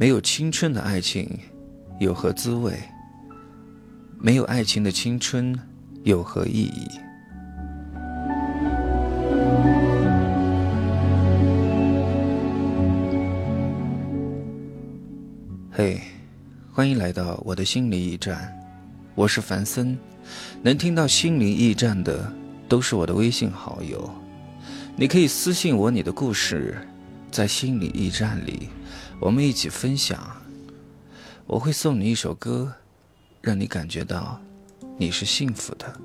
没有青春的爱情，有何滋味？没有爱情的青春，有何意义？嘿，欢迎来到我的心灵驿站，我是凡森。能听到心灵驿站的，都是我的微信好友。你可以私信我你的故事，在心灵驿站里，我们一起分享。我会送你一首歌，让你感觉到你是幸福的。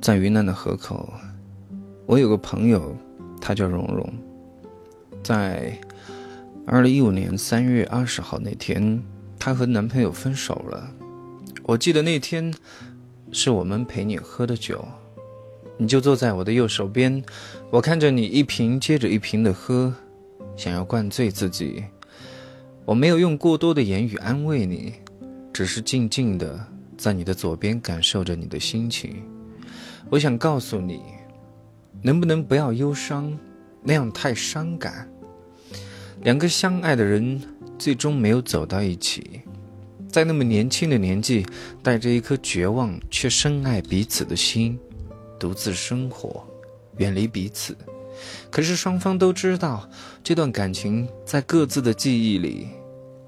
在云南的河口，我有个朋友，他叫蓉蓉。在二零一五年三月二十号那天，她和男朋友分手了。我记得那天是我们陪你喝的酒，你就坐在我的右手边，我看着你一瓶接着一瓶的喝，想要灌醉自己。我没有用过多的言语安慰你，只是静静的在你的左边感受着你的心情。我想告诉你，能不能不要忧伤，那样太伤感。两个相爱的人最终没有走到一起，在那么年轻的年纪，带着一颗绝望却深爱彼此的心，独自生活，远离彼此。可是双方都知道，这段感情在各自的记忆里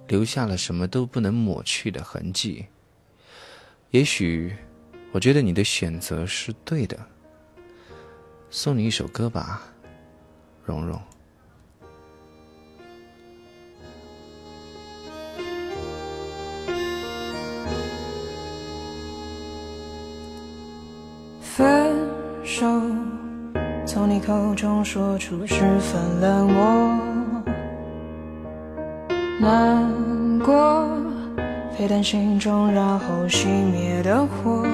留下了什么都不能抹去的痕迹。也许，我觉得你的选择是对的。送你一首歌吧，蓉蓉。手，从你口中说出十分冷漠，难过，沸腾心中然后熄灭的火。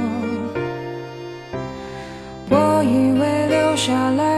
我以为留下来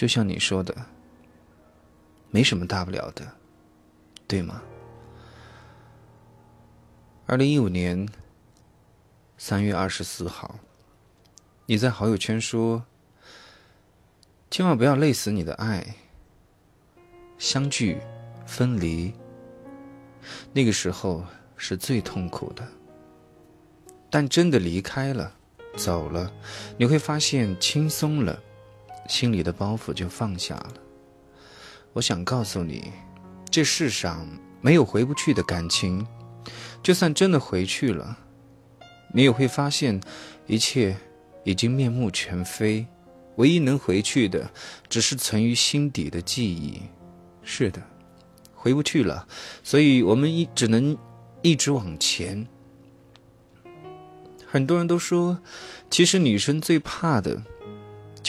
就像你说的，没什么大不了的，对吗？二零一五年三月二十四号，你在好友圈说：“千万不要累死你的爱。”相聚，分离，那个时候是最痛苦的。但真的离开了，走了，你会发现轻松了，心里的包袱就放下了。我想告诉你，这世上没有回不去的感情，就算真的回去了，你也会发现一切已经面目全非，唯一能回去的，只是存于心底的记忆。是的，回不去了，所以我们一只能一直往前。很多人都说，其实女生最怕的，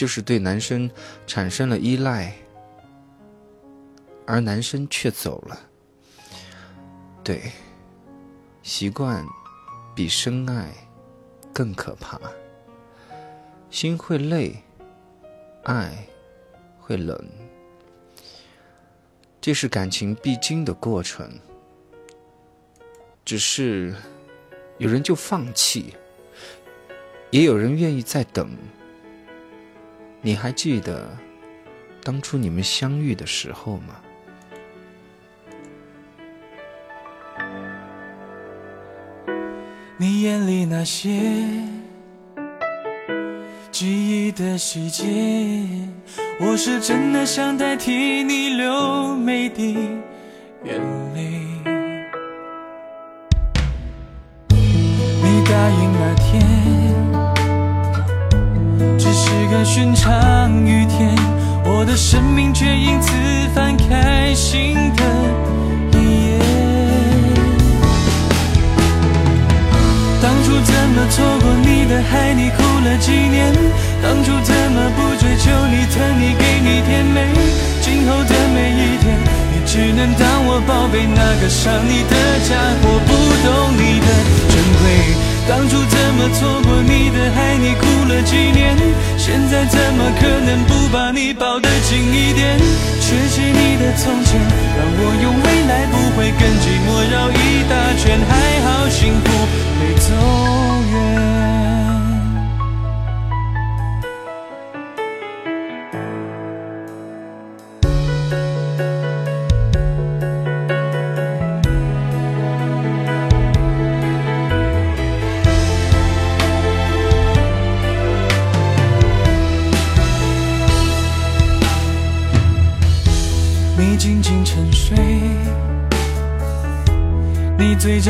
就是对男生产生了依赖，而男生却走了。对，习惯比深爱更可怕。心会累，爱会冷，这是感情必经的过程。只是有人就放弃。也有人愿意再等。你还记得当初你们相遇的时候吗？你眼里那些记忆的细节，我是真的想代替你流每滴眼泪。寻常雨天，我的生命却因此翻开新的一页。当初怎么错过你的海，你哭了几年？当初怎么不追求你疼你给你甜美？今后的每一天，你只能当我宝贝那个伤你的家伙，不懂你的珍贵。当初怎么错过你的爱？你哭了几年？现在怎么可能不把你抱得紧一点？缺席你的从前，让我用未来不会跟寂寞绕一大圈。还好幸福没走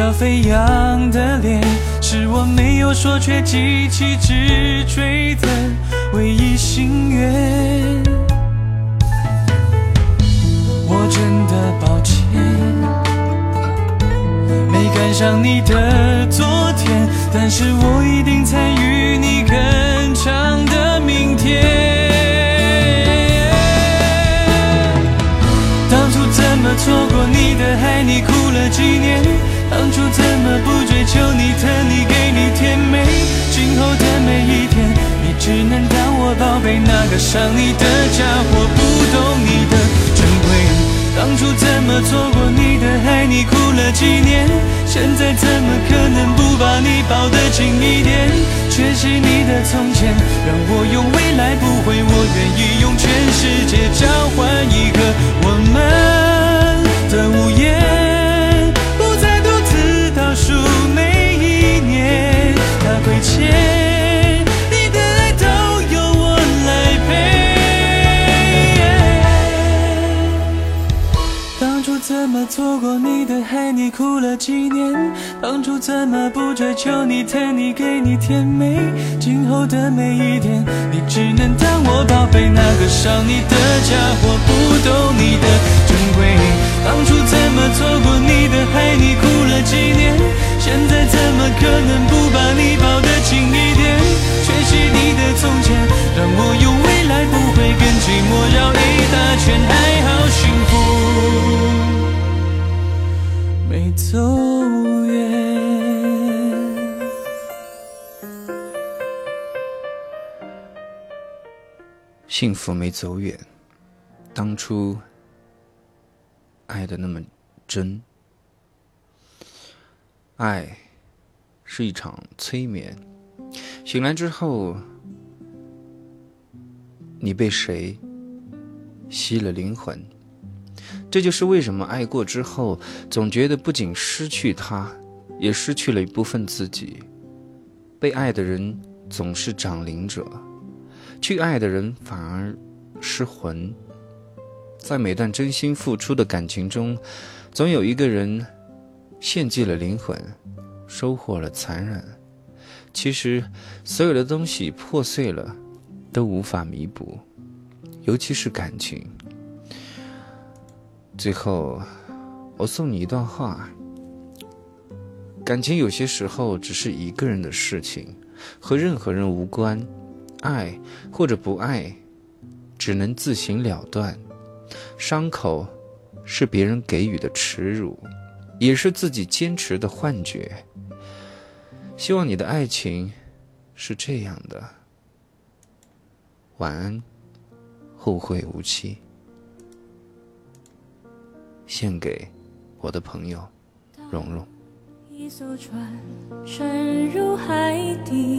嘴角飞扬的脸，是我没有说却极其直追的唯一心愿。我真的抱歉，没赶上你的昨天，但是我一定参与你更长的明天。当初怎么错过你的爱？你哭了几年？当初怎么不追求你疼你给你甜美？今后的每一天，你只能当我宝贝那个伤你的家伙，不懂你的珍贵。当初怎么错过你的爱？你哭了几年？现在怎么可能不把你抱得紧一点？缺席你的从前，让我用未来不回，我愿意用全世界交换一个我们的午夜。怎么错过你的爱？你哭了几年？当初怎么不追求你疼你给你甜美？今后的每一天，你只能当我宝贝那个伤你的家伙，不懂你的珍贵。当初怎么错过你的爱？你哭了几年？现在怎么可能不把你抱得紧一点？缺席你的从前，让我用未来不会跟幸福没走远，当初爱的那么真。爱是一场催眠，醒来之后，你被谁吸了灵魂？这就是为什么爱过之后，总觉得不仅失去他，也失去了一部分自己。被爱的人总是长灵者，去爱的人反而失魂。在每段真心付出的感情中，总有一个人献祭了灵魂，收获了残忍。其实，所有的东西破碎了，都无法弥补，尤其是感情。最后，我送你一段话：感情有些时候只是一个人的事情，和任何人无关。爱或者不爱，只能自行了断。伤口是别人给予的耻辱，也是自己坚持的幻觉。希望你的爱情是这样的。晚安，后会无期。献给我的朋友蓉蓉。一艘船沉入海底，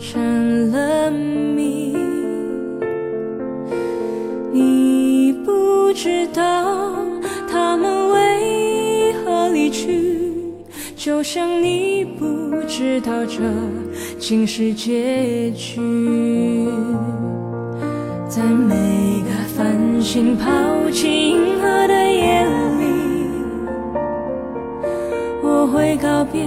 成了谜，你不知道他们为何离去，就像你不知道这竟是结局。在每个繁星抛弃银河的夜里，我会告别，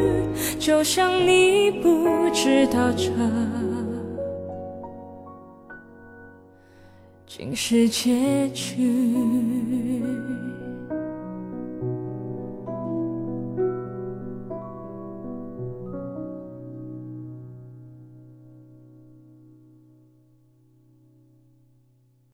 就像你不知道这竟是结局。